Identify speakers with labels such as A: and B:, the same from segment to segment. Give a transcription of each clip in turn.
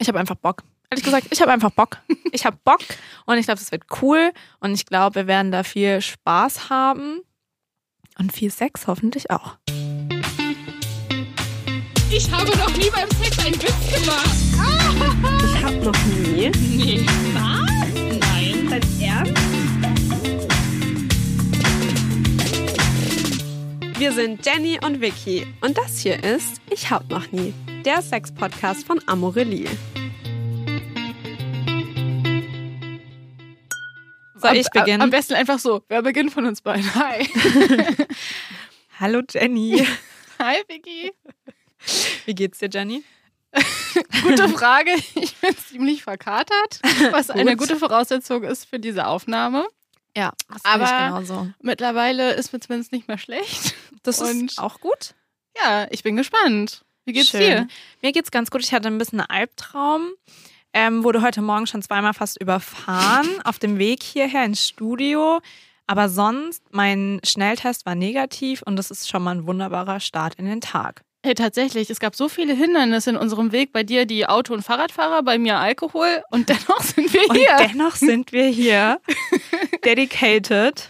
A: Ich habe einfach Bock. Ehrlich gesagt, ich habe einfach Bock. Ich habe Bock und ich glaube, es wird cool und ich glaube, wir werden da viel Spaß haben und viel Sex hoffentlich auch.
B: Ich habe noch nie beim Sex einen Witz gemacht.
C: Ich hab noch nie.
B: Nee. Was? Nein.
C: Dein Ernst? Wir sind Jenny und Vicky und das hier ist Ich hab noch nie, der Sex-Podcast von Amorelie.
A: Soll ich beginnen?
B: Am besten einfach so. Wer beginnt von uns beiden? Hi.
A: Hallo Jenny.
B: Hi, Vicky.
A: Wie geht's dir, Jenny?
B: Gute Frage. Ich bin ziemlich verkatert, was eine
A: Gut.
B: gute Voraussetzung ist für diese Aufnahme.
A: Ja,
B: Aber
A: genauso.
B: Mittlerweile ist mir zumindest nicht mehr schlecht.
A: Das
B: Und-
A: ist auch gut.
B: Ja, ich bin gespannt. Wie geht's
A: Schön.
B: dir?
A: Mir geht's ganz gut. Ich hatte ein bisschen einen Albtraum. Ähm, wurde heute Morgen schon zweimal fast überfahren auf dem Weg hierher ins Studio. Aber sonst, mein Schnelltest war negativ und das ist schon mal ein wunderbarer Start in den Tag.
B: Hey, tatsächlich, es gab so viele Hindernisse in unserem Weg. Bei dir die Auto- und Fahrradfahrer, bei mir Alkohol. Und dennoch sind wir
A: Und
B: hier.
A: dennoch sind wir hier, dedicated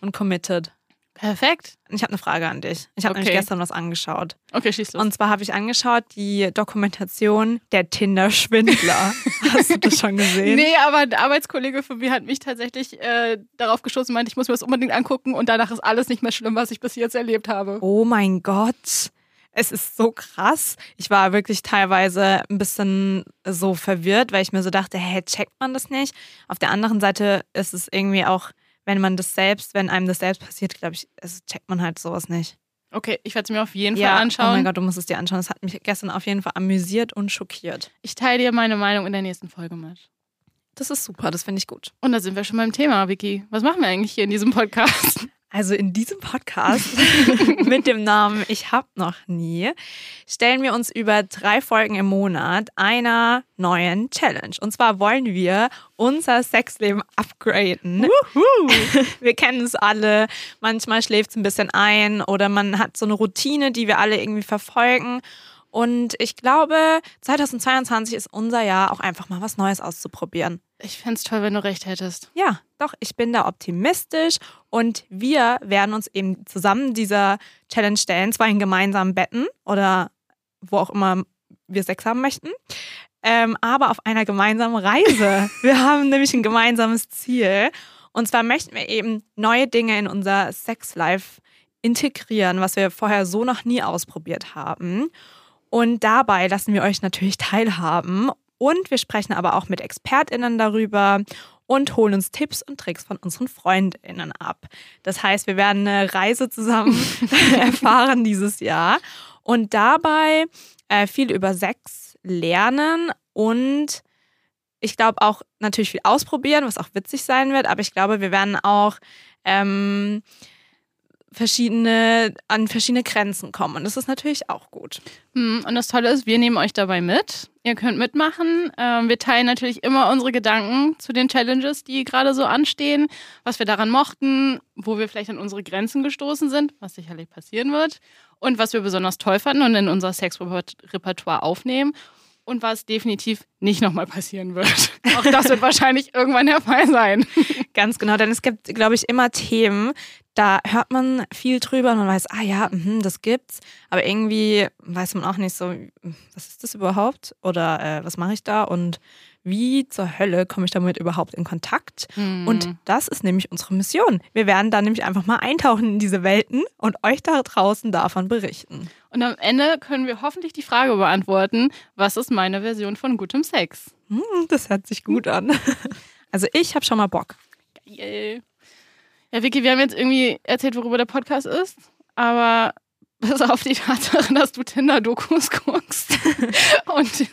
A: und committed.
B: Perfekt.
A: Ich habe eine Frage an dich. Ich habe
B: Okay.
A: nämlich gestern was angeschaut.
B: Okay, schieß los.
A: Und zwar habe ich angeschaut die Dokumentation Der Tinder-Schwindler. Hast du das schon gesehen?
B: Nee, aber ein Arbeitskollege von mir hat mich tatsächlich äh, darauf gestoßen und meinte, ich muss mir das unbedingt angucken und danach ist alles nicht mehr schlimm, was ich bis jetzt erlebt habe.
A: Oh mein Gott. Es ist so krass. Ich war wirklich teilweise ein bisschen so verwirrt, weil ich mir so dachte, hä, checkt man das nicht? Auf der anderen Seite ist es irgendwie auch, wenn man das selbst, wenn einem das selbst passiert, glaube ich, es checkt man halt sowas nicht.
B: Okay, ich werde es mir auf jeden
A: ja,
B: Fall
A: oh
B: anschauen.
A: mein Gott, du musst es dir anschauen. Das hat mich gestern auf jeden Fall amüsiert und schockiert.
B: Ich teile dir meine Meinung in der nächsten Folge mit.
A: Das ist super, das finde ich gut.
B: Und da sind wir schon beim Thema, Vicky. Was machen wir eigentlich hier in diesem Podcast?
A: Also in diesem Podcast mit dem Namen Ich hab noch nie stellen wir uns über drei Folgen im Monat einer neuen Challenge. Und zwar wollen wir unser Sexleben upgraden. Wir kennen es alle. Manchmal schläft es ein bisschen ein oder man hat so eine Routine, die wir alle irgendwie verfolgen. Und ich glaube, 2022 ist unser Jahr, auch einfach mal was Neues auszuprobieren.
B: Ich fände es toll, wenn du recht hättest.
A: Ja, doch, ich bin da optimistisch und wir werden uns eben zusammen dieser Challenge stellen, zwar in gemeinsamen Betten oder wo auch immer wir Sex haben möchten, ähm, aber auf einer gemeinsamen Reise. wir haben nämlich ein gemeinsames Ziel und zwar möchten wir eben neue Dinge in unser Sexlife integrieren, was wir vorher so noch nie ausprobiert haben. Und dabei lassen wir euch natürlich teilhaben. Und wir sprechen aber auch mit ExpertInnen darüber und holen uns Tipps und Tricks von unseren FreundInnen ab. Das heißt, wir werden eine Reise zusammen erfahren dieses Jahr und dabei äh, viel über Sex lernen und ich glaube auch natürlich viel ausprobieren, was auch witzig sein wird, aber ich glaube, wir werden auch ähm, verschiedene, an verschiedene Grenzen kommen. Und das ist natürlich auch gut.
B: Hm, Und das Tolle ist, wir nehmen euch dabei mit. Ihr könnt mitmachen. Ähm, Wir teilen natürlich immer unsere Gedanken zu den Challenges, die gerade so anstehen, was wir daran mochten, wo wir vielleicht an unsere Grenzen gestoßen sind, was sicherlich passieren wird, und was wir besonders toll fanden und in unser Sexrepertoire aufnehmen und was definitiv nicht nochmal passieren wird. Auch das wird wahrscheinlich irgendwann der Fall sein.
A: Ganz genau, denn es gibt, glaube ich, immer Themen, da hört man viel drüber und man weiß, ah ja, mhm, das gibt's, aber irgendwie weiß man auch nicht so, was ist das überhaupt oder äh, was mache ich da und wie zur Hölle komme ich damit überhaupt in Kontakt? Und das ist nämlich unsere Mission. Wir werden da nämlich einfach mal eintauchen in diese Welten und euch da draußen davon berichten.
B: Und am Ende können wir hoffentlich die Frage beantworten, was ist meine Version von gutem Sex?
A: Hm, das hört sich gut an. Also ich habe schon mal Bock.
B: Geil. Ja, Vicky, wir haben jetzt irgendwie erzählt, worüber der Podcast ist, aber bis auf die Tatsache, dass du Tinder-Dokus guckst und,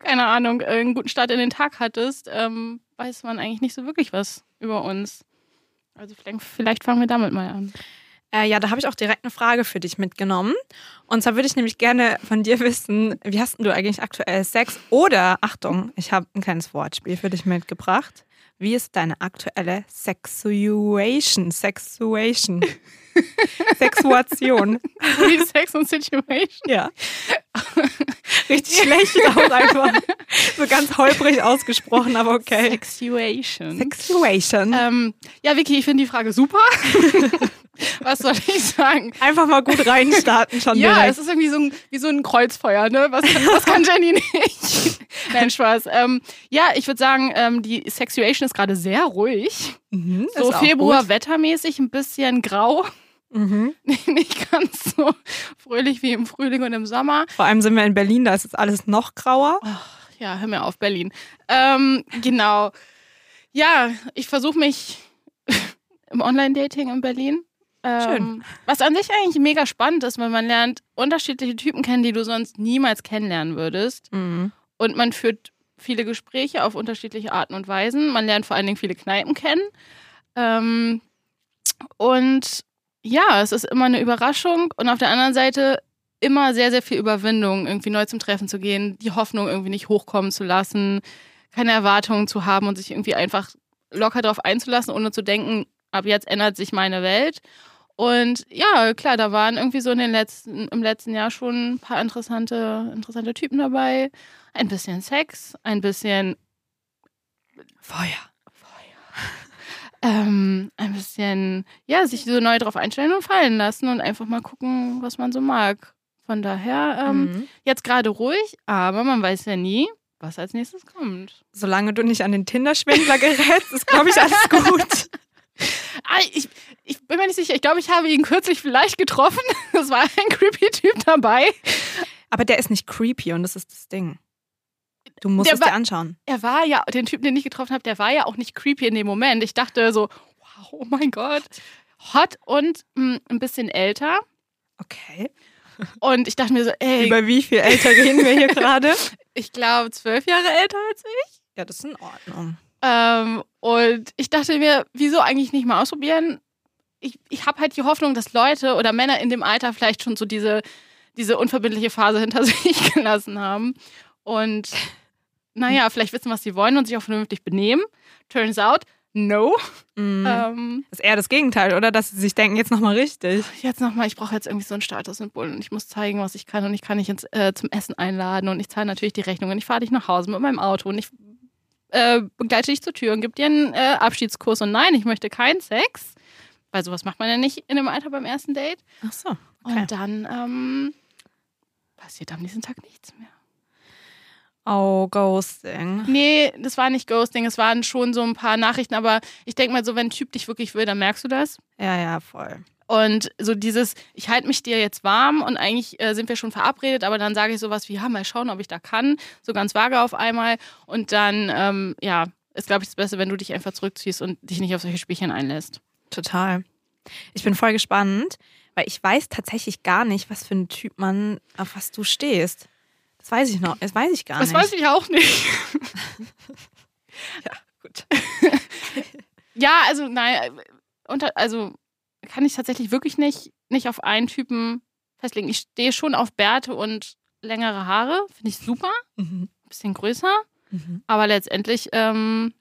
B: keine Ahnung, einen guten Start in den Tag hattest, ähm, weiß man eigentlich nicht so wirklich was über uns. Also vielleicht, vielleicht fangen wir damit mal an.
A: Äh, ja, da habe ich auch direkt eine Frage für dich mitgenommen. Und zwar würde ich nämlich gerne von dir wissen, wie hast denn du eigentlich aktuell Sex? Oder, Achtung, ich habe ein kleines Wortspiel für dich mitgebracht. Wie ist deine aktuelle Sexuation? Sexuation. Sexuation.
B: Wie Sex und Situation.
A: Ja. Richtig schlecht auch einfach. So so ganz holprig ausgesprochen, aber okay.
B: Sexuation.
A: Sexuation.
B: Ähm, ja, Vicky, ich finde die Frage super. Was soll ich sagen?
A: Einfach mal gut reinstarten schon
B: Ja,
A: direkt.
B: es ist irgendwie so ein, wie so ein Kreuzfeuer, ne? Was, was kann Jenny nicht? Nein, Spaß. Ähm, ja, ich würde sagen, ähm, die Sexuation ist gerade sehr ruhig.
A: Mhm,
B: So
A: ist auch
B: Februar
A: gut.
B: wettermäßig ein bisschen grau.
A: Mhm.
B: nicht ganz so fröhlich wie im Frühling und im Sommer.
A: Vor allem sind wir in Berlin, da ist jetzt alles noch grauer.
B: Ja, hör mir auf, Berlin. Ähm, genau. Ja, ich versuche mich im Online-Dating in Berlin. Ähm,
A: Schön.
B: Was an sich eigentlich mega spannend ist, weil man lernt unterschiedliche Typen kennen, die du sonst niemals kennenlernen würdest.
A: Mhm.
B: Und man führt viele Gespräche auf unterschiedliche Arten und Weisen. Man lernt vor allen Dingen viele Kneipen kennen. Ähm, und ja, es ist immer eine Überraschung. Und auf der anderen Seite immer sehr, sehr viel Überwindung, irgendwie neu zum Treffen zu gehen, die Hoffnung irgendwie nicht hochkommen zu lassen, keine Erwartungen zu haben und sich irgendwie einfach locker darauf einzulassen, ohne zu denken, ab jetzt ändert sich meine Welt. Und ja, klar, da waren irgendwie so in den letzten, im letzten Jahr schon ein paar interessante, interessante Typen dabei. Ein bisschen Sex, ein bisschen
A: Feuer.
B: ähm, ein bisschen, ja, sich so neu drauf einstellen und fallen lassen und einfach mal gucken, was man so mag. Von daher, ähm,
A: Mhm.
B: jetzt gerade ruhig, aber man weiß ja nie, was als nächstes kommt.
A: Solange du nicht an den Tinder-Schwindler gerätst, ist, glaube ich, alles gut.
B: Ah, ich, ich bin mir nicht sicher, ich glaube, ich habe ihn kürzlich vielleicht getroffen. Es war ein creepy Typ dabei.
A: Aber der ist nicht creepy und das ist das Ding. Du musst
B: Der
A: es dir
B: war-
A: anschauen.
B: Er war ja, den Typen, den ich getroffen habe, der war ja auch nicht creepy in dem Moment. Ich dachte so, wow, oh mein Gott. Hot und mh, ein bisschen älter.
A: Okay.
B: Und ich dachte mir so, ey,
A: Über wie viel älter reden wir hier gerade?
B: ich glaube, zwölf Jahre älter als ich.
A: Ja, das ist in Ordnung.
B: Ähm, und ich dachte mir, wieso eigentlich nicht mal ausprobieren? Ich, ich habe halt die Hoffnung, dass Leute oder Männer in dem Alter vielleicht schon so diese, diese unverbindliche Phase hinter sich gelassen haben. Und naja, vielleicht wissen, was sie wollen und sich auch vernünftig benehmen. Turns out, no.
A: Mhm.
B: Ähm,
A: Das ist eher das Gegenteil, oder? Dass sie sich denken, jetzt nochmal richtig.
B: jetzt nochmal, ich brauche jetzt irgendwie so ein Statussymbol und ich muss zeigen, was ich kann und ich kann dich äh, zum Essen einladen und ich zahle natürlich die Rechnung und ich fahre dich nach Hause mit meinem Auto und ich äh, begleite dich zur Tür und gebe dir einen äh, Abschiedskurs und nein, ich möchte keinen Sex, weil sowas macht man ja nicht in dem Alter beim ersten Date.
A: Ach so. Okay.
B: Und dann ähm, passiert am nächsten Tag nichts mehr.
A: Oh, Ghosting.
B: Nee, das war nicht Ghosting, es waren schon so ein paar Nachrichten, aber ich denke mal so, wenn ein Typ dich wirklich will, dann merkst du das.
A: Ja, ja, voll.
B: Und so dieses, ich halte mich dir jetzt warm und eigentlich äh, sind wir schon verabredet, aber dann sage ich sowas wie, ja, mal schauen, ob ich da kann. So ganz vage auf einmal. Und dann, ähm, ja, ist, glaube ich, das Beste, wenn du dich einfach zurückziehst und dich nicht auf solche Spielchen einlässt.
A: Total. Ich bin voll gespannt, weil ich weiß tatsächlich gar nicht, was für ein Typ man, auf was du stehst. Das weiß ich noch, das weiß ich gar
B: das
A: nicht.
B: weiß ich auch nicht.
A: Ja, gut.
B: ja, also, nein, unter, also kann ich tatsächlich wirklich nicht, nicht auf einen Typen festlegen. Ich stehe schon auf Bärte und längere Haare, finde ich super.
A: Mhm.
B: Bisschen größer.
A: Mhm.
B: Aber letztendlich, ähm,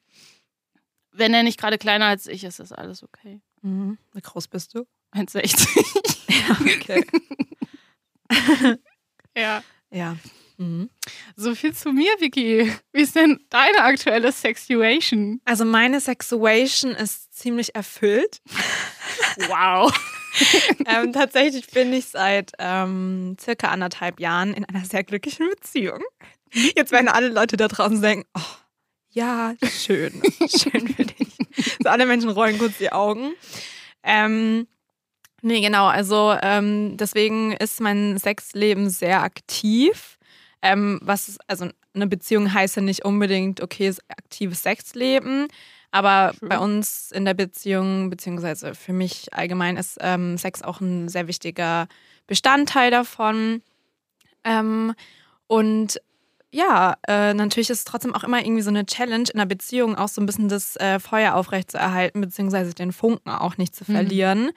B: wenn er nicht gerade kleiner als ich ist, ist alles okay.
A: Mhm. Wie groß bist du?
B: 1,60.
A: Ja, okay.
B: ja.
A: ja. Mhm.
B: So viel zu mir, Vicky. Wie ist denn deine aktuelle Sexuation?
A: Also meine Sexuation ist ziemlich erfüllt.
B: Wow.
A: ähm, tatsächlich bin ich seit ähm, circa anderthalb Jahren in einer sehr glücklichen Beziehung. Jetzt werden alle Leute da draußen denken, oh, ja, schön, schön für dich. So alle Menschen rollen kurz die Augen. Ähm, nee, genau, also ähm, deswegen ist mein Sexleben sehr aktiv. Ähm, was, also eine Beziehung heißt ja nicht unbedingt, okay, aktives Sexleben. Aber
B: True.
A: bei uns in der Beziehung, beziehungsweise für mich allgemein, ist ähm, Sex auch ein sehr wichtiger Bestandteil davon. Ähm, und ja, äh, natürlich ist es trotzdem auch immer irgendwie so eine Challenge in der Beziehung, auch so ein bisschen das äh, Feuer aufrechtzuerhalten, beziehungsweise den Funken auch nicht zu
B: Mhm.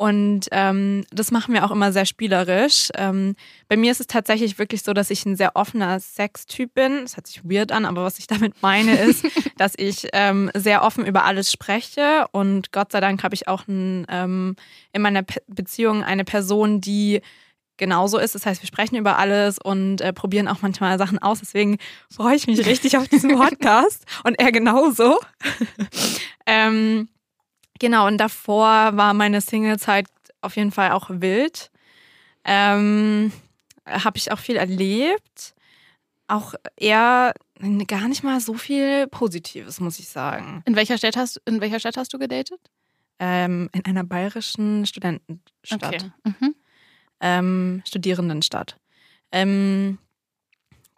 A: Und ähm, das machen wir auch immer sehr spielerisch. Ähm, bei mir ist es tatsächlich wirklich so, dass ich ein sehr offener Sextyp bin. Das hört sich weird an, aber was ich damit meine ist, dass ich ähm, sehr offen über alles spreche. Und Gott sei Dank habe ich auch ein, ähm, in meiner Pe Beziehung eine Person, die genauso ist. Das heißt, wir sprechen über alles und äh, probieren auch manchmal Sachen aus. Deswegen freue ich mich richtig auf diesen Podcast und er genauso. ähm, genau, und davor war meine Singlezeit auf jeden Fall auch wild. Ähm, Habe ich auch viel erlebt. Auch eher gar nicht mal so viel Positives, muss ich sagen.
B: In welcher Stadt hast, in welcher Stadt hast du gedatet?
A: Ähm, in einer bayerischen Studentenstadt.
B: Okay. Mhm.
A: Ähm, Studierendenstadt. Ähm,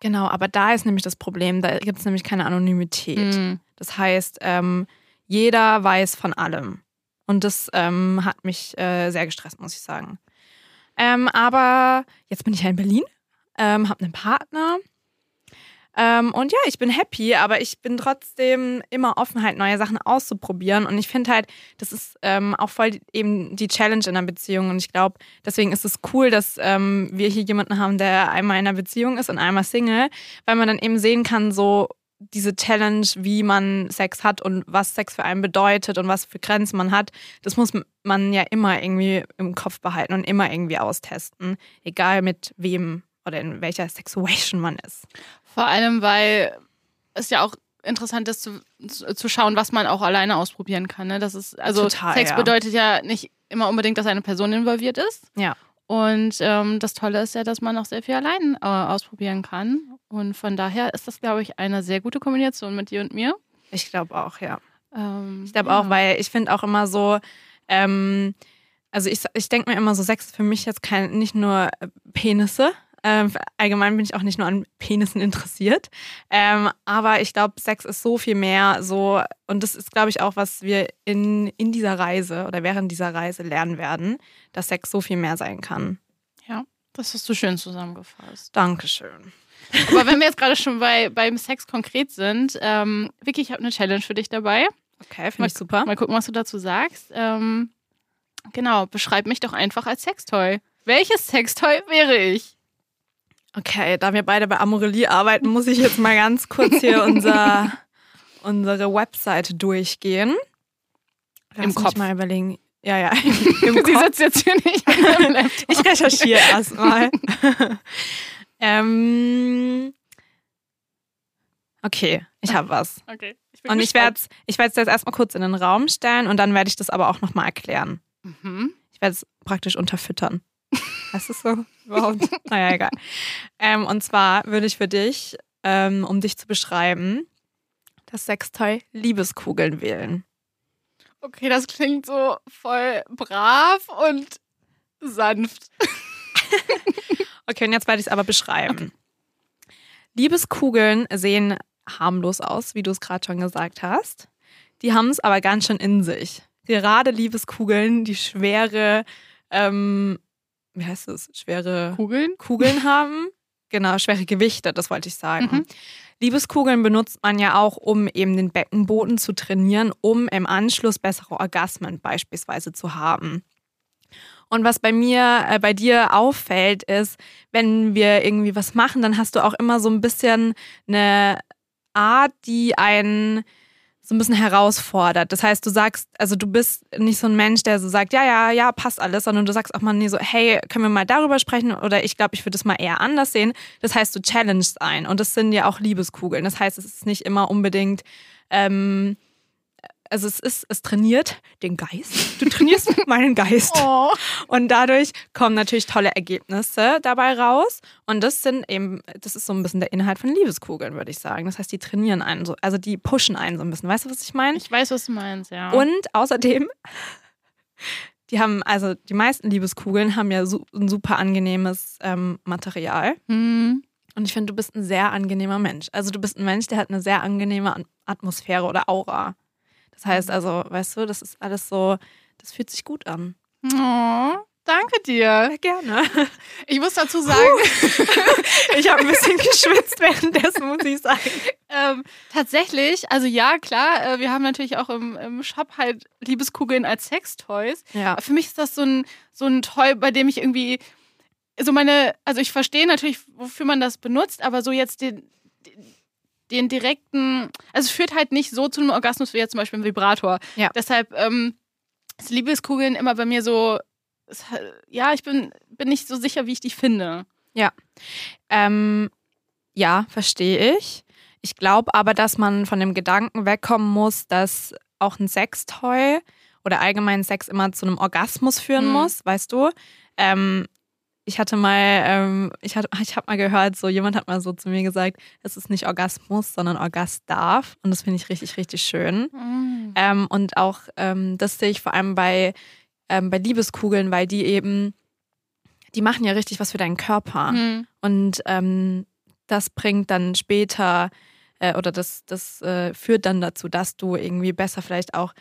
A: genau, aber da ist nämlich das Problem, da gibt es nämlich keine Anonymität.
B: Mhm.
A: Das heißt, ähm, jeder weiß von allem. Und das ähm, hat mich äh, sehr gestresst, muss ich sagen. Ähm, aber jetzt bin ich ja in Berlin, ähm, habe einen Partner. Ähm, und ja, ich bin happy, aber ich bin trotzdem immer offen, halt neue Sachen auszuprobieren. Und ich finde halt, das ist ähm, auch voll eben die Challenge in einer Beziehung. Und ich glaube, deswegen ist es cool, dass ähm, wir hier jemanden haben, der einmal in einer Beziehung ist und einmal Single, weil man dann eben sehen kann, so diese Challenge, wie man Sex hat und was Sex für einen bedeutet und was für Grenzen man hat, das muss man ja immer irgendwie im Kopf behalten und immer irgendwie austesten. Egal mit wem oder in welcher Sexuation man ist.
B: Vor allem, weil es ja auch interessant ist zu, zu schauen, was man auch alleine ausprobieren kann. Ne? Das ist, also
A: Total,
B: Sex
A: ja.
B: bedeutet ja nicht immer unbedingt, dass eine Person involviert ist.
A: Ja.
B: Und ähm, das Tolle ist ja, dass man auch sehr viel allein äh, ausprobieren kann. Und von daher ist das, glaube ich, eine sehr gute Kombination mit dir und mir.
A: Ich glaube auch, ja.
B: Ähm,
A: Ich glaube
B: ja.
A: auch, weil ich finde auch immer so, ähm, also ich, ich denke mir immer so, Sex ist für mich jetzt kein, nicht nur äh, Penisse. Ähm, allgemein bin ich auch nicht nur an Penissen interessiert. Ähm, aber ich glaube, Sex ist so viel mehr so, und das ist, glaube ich, auch, was wir in, in dieser Reise oder während dieser Reise lernen werden, dass Sex so viel mehr sein kann.
B: Ja, das hast du schön zusammengefasst.
A: Dankeschön.
B: Aber wenn wir jetzt gerade schon bei, beim Sex konkret sind, ähm, Vicky, ich habe eine Challenge für dich dabei.
A: Okay, finde ich super.
B: Mal gucken, was du dazu sagst. Ähm, genau, beschreib mich doch einfach als Sextoy. Welches Sextoy wäre ich?
A: Okay, da wir beide bei Amorelie arbeiten, muss ich jetzt mal ganz kurz hier unser, unsere Webseite durchgehen. Lass
B: Im Kopf.
A: mal überlegen. Ja, ja. Im
B: Sie
A: Kopf.
B: sitzt jetzt hier nicht.
A: Ich recherchiere erstmal. ähm, okay, ich habe was.
B: Okay. bin
A: Und ich werde es ich werd's jetzt erstmal kurz in den Raum stellen und dann werde ich das aber auch nochmal erklären.
B: Mhm.
A: Ich werde es praktisch unterfüttern. Heißt es so überhaupt? naja, egal. Ähm, und zwar würde ich für dich, ähm, um dich zu beschreiben, das Sextoy Liebeskugeln wählen.
B: Okay, das klingt so voll brav und sanft.
A: Okay, und jetzt werde ich es aber beschreiben. Liebeskugeln sehen harmlos aus, wie du es gerade schon gesagt hast. Die haben es aber ganz schön in sich. Gerade Liebeskugeln, die schwere, ähm, wie heißt es, schwere
B: Kugeln?
A: Kugeln haben. Genau, schwere Gewichte, das wollte ich sagen.
B: Mhm.
A: Liebeskugeln benutzt man ja auch, um eben den Beckenboden zu trainieren, um im Anschluss bessere Orgasmen beispielsweise zu haben. Und was bei mir, äh, bei dir auffällt, ist, wenn wir irgendwie was machen, dann hast du auch immer so ein bisschen eine Art, die einen so ein bisschen herausfordert. Das heißt, du sagst, also du bist nicht so ein Mensch, der so sagt, ja, ja, ja, passt alles, sondern du sagst auch mal nie so, hey, können wir mal darüber sprechen oder ich glaube, ich würde es mal eher anders sehen. Das heißt, du challengest ein und das sind ja auch Liebeskugeln. Das heißt, es ist nicht immer unbedingt, ähm, also es ist, es trainiert den Geist. Du trainierst meinen Geist.
B: Oh.
A: Und dadurch kommen natürlich tolle Ergebnisse dabei raus. Und das sind eben, das ist so ein bisschen der Inhalt von Liebeskugeln, würde ich sagen. Das heißt, die trainieren einen so, also die pushen einen so ein bisschen. Weißt du, was ich meine?
B: Ich weiß, was du meinst, ja.
A: Und außerdem, die haben, also die meisten Liebeskugeln haben ja su ein super angenehmes ähm, Material.
B: Hm.
A: Und ich finde, du bist ein sehr angenehmer Mensch. Also du bist ein Mensch, der hat eine sehr angenehme An- Atmosphäre oder Aura. Das heißt also, weißt du, das ist alles so, das fühlt sich gut an.
B: Oh, danke dir.
A: Ja, gerne.
B: Ich muss dazu sagen,
A: Ich habe ein bisschen geschwitzt währenddessen, muss ich sagen.
B: ähm, tatsächlich, also ja, klar, äh, wir haben natürlich auch im, im Shop halt Liebeskugeln als Sextoys.
A: Ja.
B: Für mich ist das so ein, so ein Toy, bei dem ich irgendwie so meine, also ich verstehe natürlich, wofür man das benutzt, aber so jetzt den, den, den direkten, also es führt halt nicht so zu einem Orgasmus wie jetzt zum Beispiel ein Vibrator.
A: Ja.
B: Deshalb ähm, ist Liebeskugeln immer bei mir so ja, ich bin, bin nicht so sicher, wie ich die finde.
A: Ähm, ja, verstehe ich. Ich glaube aber, dass man von dem Gedanken wegkommen muss, dass auch ein Sextoy oder allgemein Sex immer zu einem Orgasmus führen
B: Mhm.
A: muss, weißt du? Ähm, ich hatte mal, ähm, ich, hatte, ich habe mal gehört, so jemand hat mal so zu mir gesagt, es ist nicht Orgasmus, sondern Orgasdarf. Und das finde ich richtig, richtig schön. Ähm, und auch ähm, das sehe ich vor allem bei, ähm, bei Liebeskugeln, weil die eben, die machen ja richtig was für deinen Körper.
B: Hm.
A: Und ähm, das bringt dann später äh, oder das, das äh, führt dann dazu, dass du irgendwie besser vielleicht auch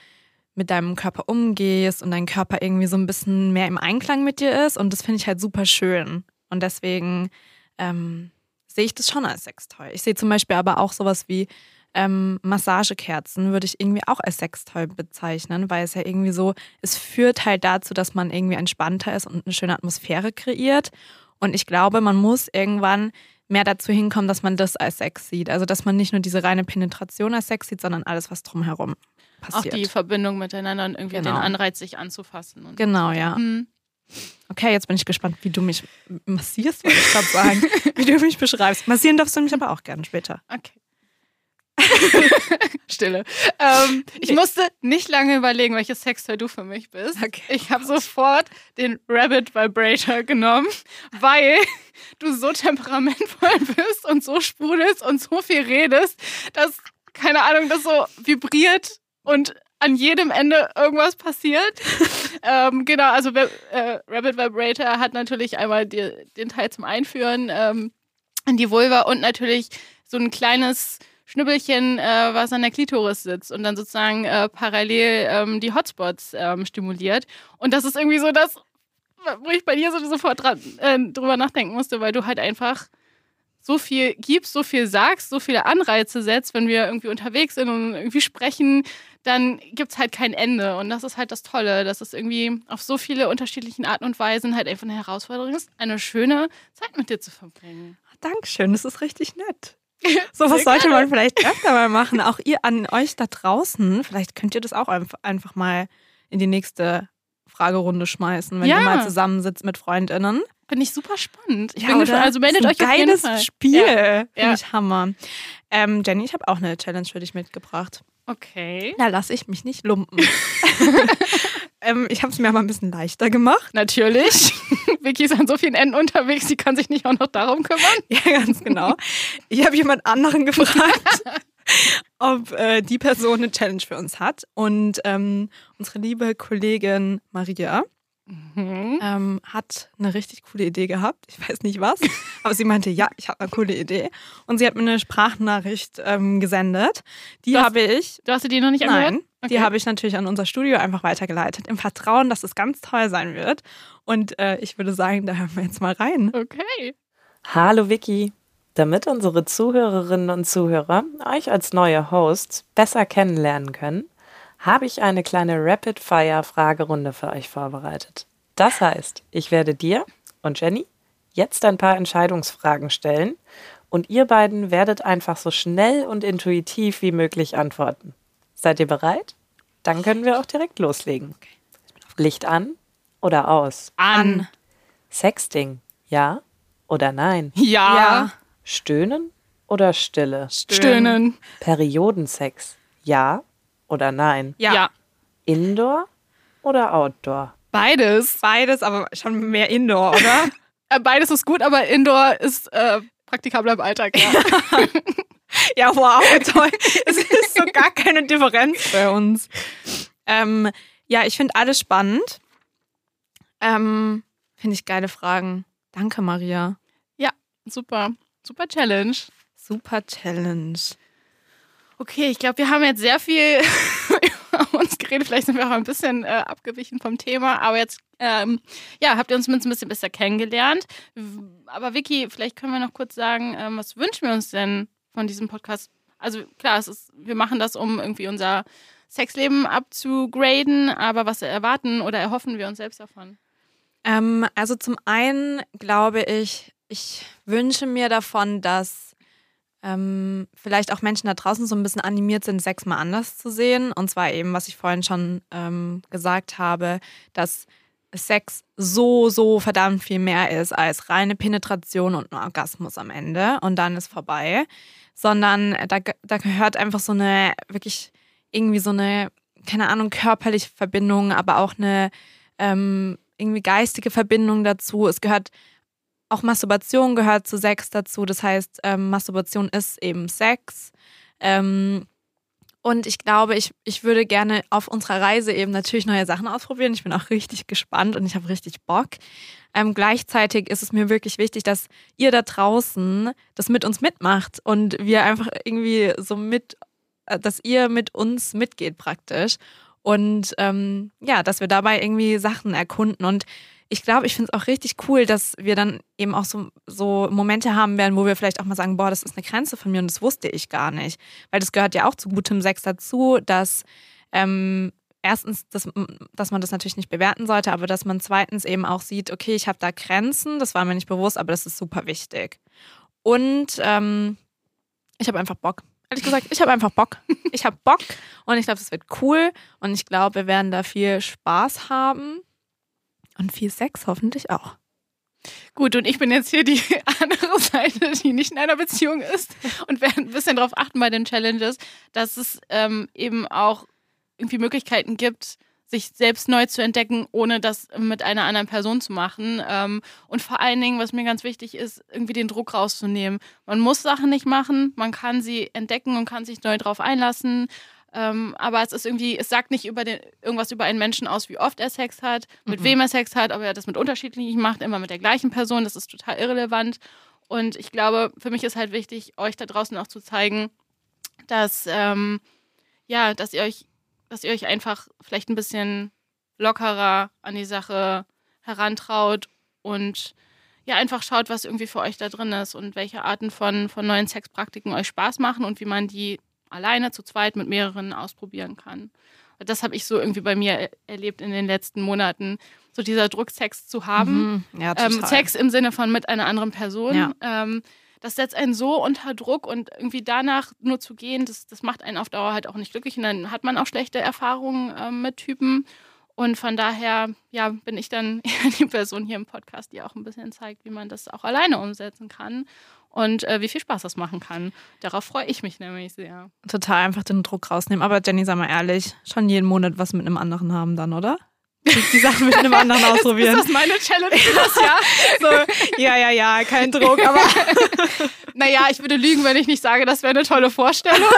A: mit deinem Körper umgehst und dein Körper irgendwie so ein bisschen mehr im Einklang mit dir ist. Und das finde ich halt super schön. Und deswegen ähm, sehe ich das schon als Sextoy. Ich sehe zum Beispiel aber auch sowas wie ähm, Massagekerzen, würde ich irgendwie auch als Sextoy bezeichnen, weil es ja irgendwie so, es führt halt dazu, dass man irgendwie entspannter ist und eine schöne Atmosphäre kreiert. Und ich glaube, man muss irgendwann mehr dazu hinkommen, dass man das als Sex sieht. Also, dass man nicht nur diese reine Penetration als Sex sieht, sondern alles, was drumherum
B: Auch
A: passiert.
B: die Verbindung miteinander und irgendwie
A: Genau.
B: den Anreiz, sich anzufassen. Und
A: Genau, ja.
B: Hm.
A: Okay, jetzt bin ich gespannt, wie du mich massierst, wollte ich gerade sagen. wie du mich beschreibst. Massieren darfst du mich aber auch gerne später.
B: Okay. Stille. Ähm, ich musste nicht lange überlegen, welches Sextoy du für mich bist.
A: Okay.
B: Ich habe sofort den Rabbit Vibrator genommen, weil du so temperamentvoll bist und so sprudelst und so viel redest, dass, keine Ahnung, das so vibriert und an jedem Ende irgendwas passiert. ähm, genau, also äh, Rabbit Vibrator hat natürlich einmal die, den Teil zum Einführen ähm, in die Vulva und natürlich so ein kleines Schnibbelchen, äh, was an der Klitoris sitzt und dann sozusagen äh, parallel ähm, die Hotspots ähm, stimuliert. Und das ist irgendwie so das, wo ich bei dir so sofort dran, äh, drüber nachdenken musste, weil du halt einfach so viel gibst, so viel sagst, so viele Anreize setzt, wenn wir irgendwie unterwegs sind und irgendwie sprechen, dann gibt es halt kein Ende. Und das ist halt das Tolle, dass es irgendwie auf so viele unterschiedlichen Arten und Weisen halt einfach eine Herausforderung ist, eine schöne Zeit mit dir zu verbringen.
A: Dankeschön, das ist richtig nett. So was sollte man vielleicht öfter mal machen. Auch ihr an euch da draußen. Vielleicht könnt ihr das auch einf- einfach mal in die nächste Fragerunde schmeißen, wenn
B: Ja.
A: ihr mal zusammensitzt mit FreundInnen.
B: Finde ich super spannend. Ich
A: Ja,
B: bin gespannt. Also meldet euch auf jeden
A: geiles
B: Fall.
A: Spiel.
B: Ja.
A: Finde ich Hammer. Ähm, Jenny, ich habe auch eine Challenge für dich mitgebracht.
B: Okay.
A: Da lasse ich mich nicht lumpen. ähm, ich habe es mir mal ein bisschen leichter gemacht.
B: Natürlich. Vicky ist an so vielen Enden unterwegs, sie kann sich nicht auch noch darum kümmern.
A: Ja, ganz genau. Ich habe jemand anderen gefragt, ob äh, die Person eine Challenge für uns hat. Und ähm, unsere liebe Kollegin Maria
B: Mhm.
A: ähm, hat eine richtig coole Idee gehabt. Ich weiß nicht was, aber sie meinte, ja, ich habe eine coole Idee. Und sie hat mir eine Sprachnachricht ähm, gesendet. Die
B: hast-
A: habe ich
B: Du hast dir die noch nicht angehört?
A: Nein,
B: Okay.
A: die habe ich natürlich an unser Studio einfach weitergeleitet, im Vertrauen, dass es ganz toll sein wird. Und äh, ich würde sagen, da hören wir jetzt mal rein.
B: Okay.
D: Hallo Vicky. Damit unsere Zuhörerinnen und Zuhörer euch als neue Hosts besser kennenlernen können, habe ich eine kleine Rapid-Fire-Fragerunde für euch vorbereitet. Das heißt, ich werde dir und Jenny jetzt ein paar Entscheidungsfragen stellen und ihr beiden werdet einfach so schnell und intuitiv wie möglich antworten. Seid ihr bereit? Dann können wir auch direkt loslegen. Licht an oder aus?
A: An.
D: Sexting, ja oder nein?
B: Ja.
A: Ja.
D: Stöhnen oder Stille?
B: Stöhnen.
D: Periodensex, ja oder nein?
A: Ja.
B: Ja.
D: Indoor oder Outdoor?
B: Beides.
A: Beides, aber schon mehr Indoor, oder?
B: Äh, Beides ist gut, aber Indoor ist äh, praktikabler im Alltag. Ja.
A: ja, wow, toll. Es ist so gar keine Differenz bei uns. Ähm, ja, ich finde alles spannend. Ähm, finde ich geile Fragen. Danke, Maria.
B: Super. Super Challenge.
A: Super Challenge.
B: Okay, ich glaube, wir haben jetzt sehr viel über uns geredet. Vielleicht sind wir auch ein bisschen äh, abgewichen vom Thema. Aber jetzt, ähm, ja, habt ihr uns mit ein bisschen besser kennengelernt. Aber Vicky, vielleicht können wir noch kurz sagen, ähm, was wünschen wir uns denn von diesem Podcast? Also klar, es ist, wir machen das, um irgendwie unser Sexleben abzugraden. Aber was erwarten oder erhoffen wir uns selbst davon?
A: Ähm, also zum einen glaube ich, ich wünsche mir davon, dass ähm, vielleicht auch Menschen da draußen so ein bisschen animiert sind, Sex mal anders zu sehen. Und zwar eben, was ich vorhin schon ähm, gesagt habe, dass Sex so, so verdammt viel mehr ist als reine Penetration und ein Orgasmus am Ende und dann ist vorbei, sondern da, da gehört einfach so eine wirklich irgendwie so eine, keine Ahnung, körperliche Verbindung, aber auch eine ähm, irgendwie geistige Verbindung dazu. Es gehört auch Masturbation gehört zu Sex dazu. Das heißt, ähm, Masturbation ist eben Sex. Ähm, und ich glaube, ich, ich würde gerne auf unserer Reise eben natürlich neue Sachen ausprobieren. Ich bin auch richtig gespannt und ich habe richtig Bock. Ähm, gleichzeitig ist es mir wirklich wichtig, dass ihr da draußen das mit uns mitmacht und wir einfach irgendwie so mit, äh, dass ihr mit uns mitgeht praktisch. Und ähm, ja, dass wir dabei irgendwie Sachen erkunden. Und ich glaube, ich finde es auch richtig cool, dass wir dann eben auch so, so Momente haben werden, wo wir vielleicht auch mal sagen, boah, das ist eine Grenze von mir und das wusste ich gar nicht. Weil das gehört ja auch zu gutem Sex dazu, dass ähm, erstens, dass, dass man das natürlich nicht bewerten sollte, aber dass man zweitens eben auch sieht, okay, ich habe da Grenzen, das war mir nicht bewusst, aber das ist super wichtig. Und ähm, ich habe einfach Bock. Ehrlich gesagt, ich habe einfach Bock. Ich habe Bock und ich glaube, es wird cool und ich glaube, wir werden da viel Spaß haben. Und viel Sex hoffentlich auch.
B: Gut, und ich bin jetzt hier die andere Seite, die nicht in einer Beziehung ist und werde ein bisschen darauf achten bei den Challenges, dass es ähm, eben auch irgendwie Möglichkeiten gibt, sich selbst neu zu entdecken, ohne das mit einer anderen Person zu machen. Ähm, und vor allen Dingen, was mir ganz wichtig ist, irgendwie den Druck rauszunehmen. Man muss Sachen nicht machen, man kann sie entdecken und kann sich neu drauf einlassen. Ähm, aber es ist irgendwie, es sagt nicht über den, irgendwas über einen Menschen aus, wie oft er Sex hat, mit mhm. wem er Sex hat, ob er das mit unterschiedlichen macht, immer mit der gleichen Person. Das ist total irrelevant. Und ich glaube, für mich ist halt wichtig, euch da draußen auch zu zeigen, dass, ähm, ja, dass ihr euch, dass ihr euch einfach vielleicht ein bisschen lockerer an die Sache herantraut und ja, einfach schaut, was irgendwie für euch da drin ist und welche Arten von, von neuen Sexpraktiken euch Spaß machen und wie man die alleine, zu zweit, mit mehreren ausprobieren kann. Das habe ich so irgendwie bei mir erlebt in den letzten Monaten, so dieser Druck, Sex zu haben.
A: Mhm. Ja,
B: ähm, Sex im Sinne von mit einer anderen Person. Ja. Ähm, das setzt einen so unter Druck und irgendwie danach nur zu gehen, das, das macht einen auf Dauer halt auch nicht glücklich und dann hat man auch schlechte Erfahrungen ähm, mit Typen. Und von daher, ja, bin ich dann eher die Person hier im Podcast, die auch ein bisschen zeigt, wie man das auch alleine umsetzen kann und äh, wie viel Spaß das machen kann. Darauf freue ich mich nämlich sehr.
A: Total einfach den Druck rausnehmen. Aber Jenny, sag mal ehrlich, schon jeden Monat was mit einem anderen haben dann, oder? Die Sachen mit einem anderen ausprobieren.
B: ist das meine Challenge für das Jahr?
A: so, ja, ja, ja, kein Druck, aber.
B: naja, ich würde lügen, wenn ich nicht sage, das wäre eine tolle Vorstellung.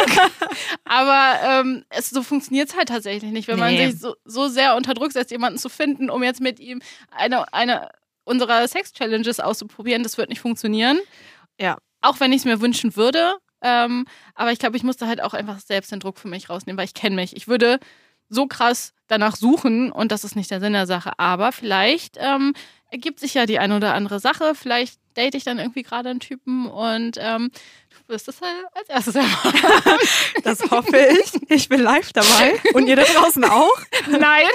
B: aber ähm, es, so funktioniert es halt tatsächlich nicht. Wenn nee. man sich so, so sehr unter Druck setzt, jemanden zu finden, um jetzt mit ihm eine, eine unserer Sex-Challenges auszuprobieren, das wird nicht funktionieren. Ja. Auch wenn ich es mir wünschen würde. Ähm, aber ich glaube, ich musste halt auch einfach selbst den Druck für mich rausnehmen, weil ich kenne mich. Ich würde so krass danach suchen und das ist nicht der Sinn der Sache. Aber vielleicht ähm, ergibt sich ja die eine oder andere Sache. Vielleicht date ich dann irgendwie gerade einen Typen und ähm, du wirst es halt als erstes erfahren.
A: Das hoffe ich. Ich bin live dabei. Und ihr da draußen auch?
B: Nein.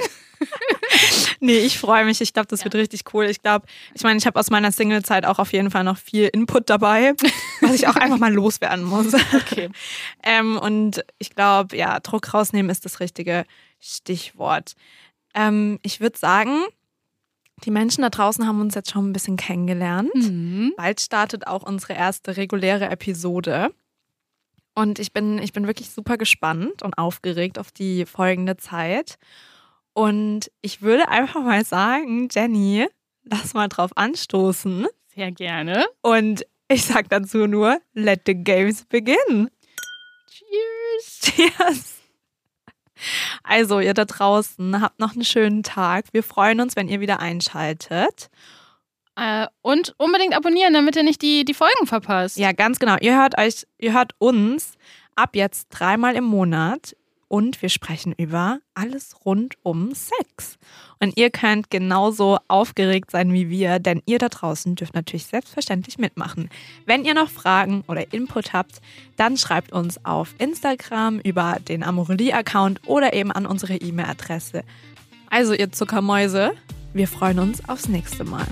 A: nee, ich freue mich. Ich glaube, das ja. wird richtig cool. Ich glaube, ich meine, ich habe aus meiner Single-Zeit auch auf jeden Fall noch viel Input dabei, was ich auch einfach mal loswerden muss.
B: Okay.
A: ähm, und ich glaube, ja, Druck rausnehmen ist das richtige Stichwort. Ähm, ich würde sagen, die Menschen da draußen haben uns jetzt schon ein bisschen kennengelernt. Mhm. Bald startet auch unsere erste reguläre Episode. Und ich bin, ich bin wirklich super gespannt und aufgeregt auf die folgende Zeit. Und ich würde einfach mal sagen, Jenny, lass mal drauf anstoßen.
B: Sehr gerne.
A: Und ich sag dazu nur, let the games begin.
B: Cheers.
A: Cheers. Also, ihr da draußen, habt noch einen schönen Tag. Wir freuen uns, wenn ihr wieder einschaltet.
B: Äh, und unbedingt abonnieren, damit ihr nicht die, die Folgen verpasst.
A: Ja, ganz genau. Ihr hört euch, ihr hört uns ab jetzt dreimal im Monat und wir sprechen über alles rund um Sex. Und ihr könnt genauso aufgeregt sein wie wir, denn ihr da draußen dürft natürlich selbstverständlich mitmachen. Wenn ihr noch Fragen oder Input habt, dann schreibt uns auf Instagram über den Amorelie-Account oder eben an unsere E-Mail-Adresse. Also ihr Zuckermäuse, wir freuen uns aufs nächste Mal.